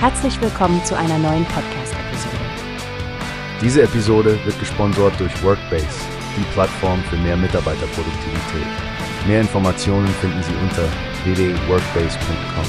Herzlich willkommen zu einer neuen Podcast-Episode. Diese Episode wird gesponsert durch Workbase, die Plattform für mehr Mitarbeiterproduktivität. Mehr Informationen finden Sie unter www.workbase.com.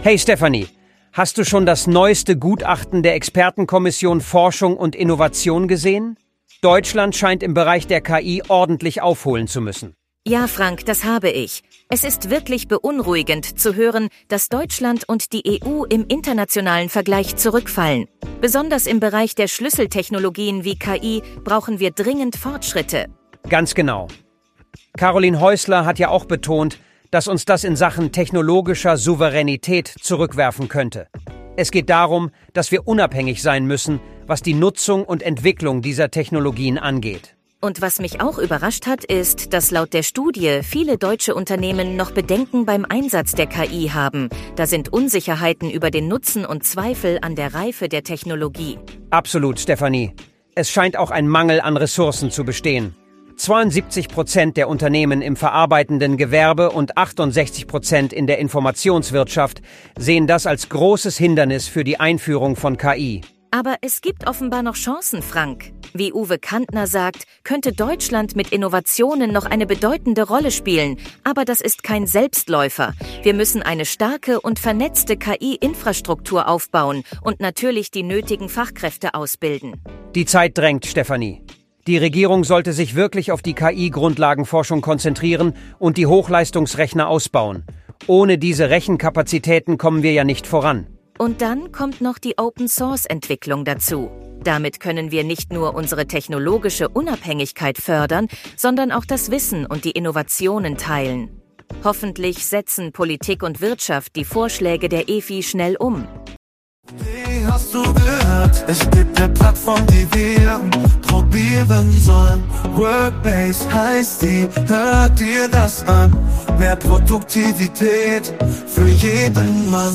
Hey Stephanie, hast du schon das neueste Gutachten der Expertenkommission Forschung und Innovation gesehen? Deutschland scheint im Bereich der KI ordentlich aufholen zu müssen. Ja, Frank, das habe ich. Es ist wirklich beunruhigend zu hören, dass Deutschland und die EU im internationalen Vergleich zurückfallen. Besonders im Bereich der Schlüsseltechnologien wie KI brauchen wir dringend Fortschritte. Ganz genau. Caroline Häusler hat ja auch betont, dass uns das in Sachen technologischer Souveränität zurückwerfen könnte. Es geht darum, dass wir unabhängig sein müssen, was die Nutzung und Entwicklung dieser Technologien angeht. Und was mich auch überrascht hat, ist, dass laut der Studie viele deutsche Unternehmen noch Bedenken beim Einsatz der KI haben. Da sind Unsicherheiten über den Nutzen und Zweifel an der Reife der Technologie. Absolut, Stefanie. Es scheint auch ein Mangel an Ressourcen zu bestehen. 72 Prozent der Unternehmen im verarbeitenden Gewerbe und 68 Prozent in der Informationswirtschaft sehen das als großes Hindernis für die Einführung von KI. Aber es gibt offenbar noch Chancen, Frank. Wie Uwe Kantner sagt, könnte Deutschland mit Innovationen noch eine bedeutende Rolle spielen. Aber das ist kein Selbstläufer. Wir müssen eine starke und vernetzte KI-Infrastruktur aufbauen und natürlich die nötigen Fachkräfte ausbilden. Die Zeit drängt, Stefanie. Die Regierung sollte sich wirklich auf die KI-Grundlagenforschung konzentrieren und die Hochleistungsrechner ausbauen. Ohne diese Rechenkapazitäten kommen wir ja nicht voran. Und dann kommt noch die Open-Source-Entwicklung dazu. Damit können wir nicht nur unsere technologische Unabhängigkeit fördern, sondern auch das Wissen und die Innovationen teilen. Hoffentlich setzen Politik und Wirtschaft die Vorschläge der EFI schnell um. Wie hast du gehört? Es gibt eine Plattform, die wir probieren sollen. Workbase heißt die, hört dir das an. Mehr Produktivität für jeden Mann.